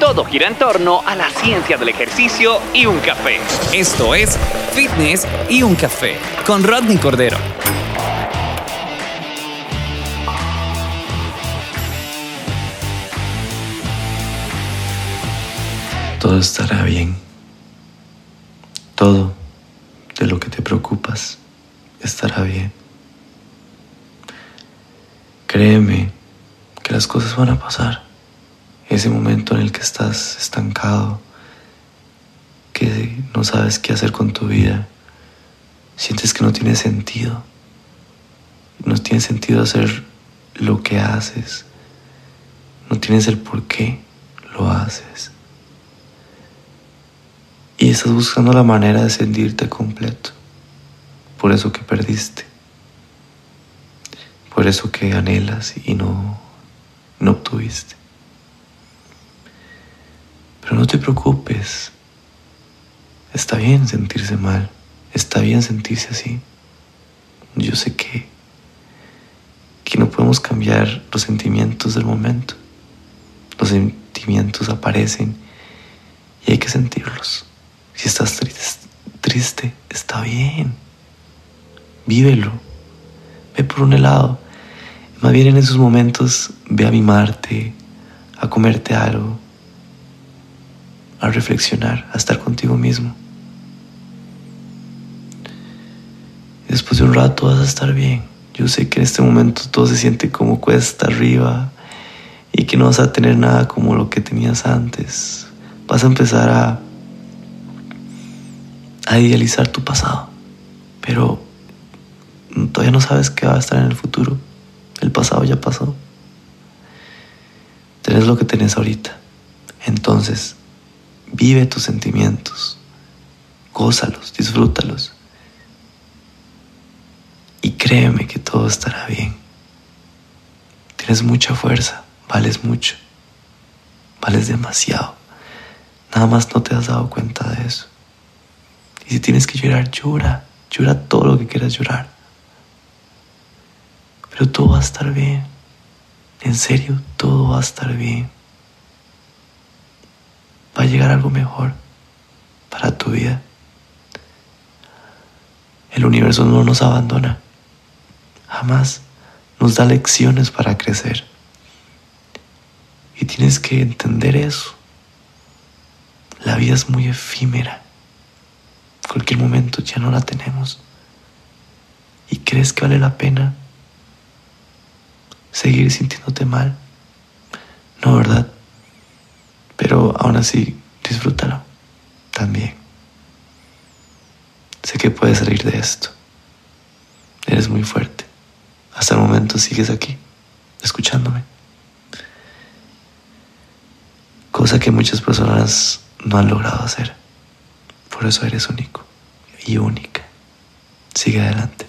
Todo gira en torno a la ciencia del ejercicio y un café. Esto es Fitness y un café con Rodney Cordero. Todo estará bien. Todo de lo que te preocupas estará bien. Créeme que las cosas van a pasar ese momento en el que estás estancado, que no sabes qué hacer con tu vida, sientes que no tiene sentido, no tiene sentido hacer lo que haces, no tienes el por qué lo haces. Y estás buscando la manera de sentirte completo, por eso que perdiste, por eso que anhelas y no, no obtuviste. No te preocupes. Está bien sentirse mal. Está bien sentirse así. Yo sé que, que no podemos cambiar los sentimientos del momento. Los sentimientos aparecen y hay que sentirlos. Si estás triste, triste está bien. Vívelo. Ve por un helado. Más bien en esos momentos ve a mimarte, a comerte algo, a reflexionar, a estar contigo mismo. después de un rato vas a estar bien. Yo sé que en este momento todo se siente como cuesta arriba y que no vas a tener nada como lo que tenías antes. Vas a empezar a, a idealizar tu pasado, pero todavía no sabes qué va a estar en el futuro. El pasado ya pasó. Tenés lo que tenés ahorita. Entonces, Vive tus sentimientos, gózalos, disfrútalos. Y créeme que todo estará bien. Tienes mucha fuerza, vales mucho, vales demasiado. Nada más no te has dado cuenta de eso. Y si tienes que llorar, llora, llora todo lo que quieras llorar. Pero todo va a estar bien. En serio, todo va a estar bien va a llegar algo mejor para tu vida. El universo no nos abandona, jamás nos da lecciones para crecer. Y tienes que entender eso. La vida es muy efímera. Cualquier momento ya no la tenemos. ¿Y crees que vale la pena seguir sintiéndote mal? No, ¿verdad? Así, disfrútalo también. Sé que puedes salir de esto. Eres muy fuerte. Hasta el momento sigues aquí, escuchándome. Cosa que muchas personas no han logrado hacer. Por eso eres único y única. Sigue adelante.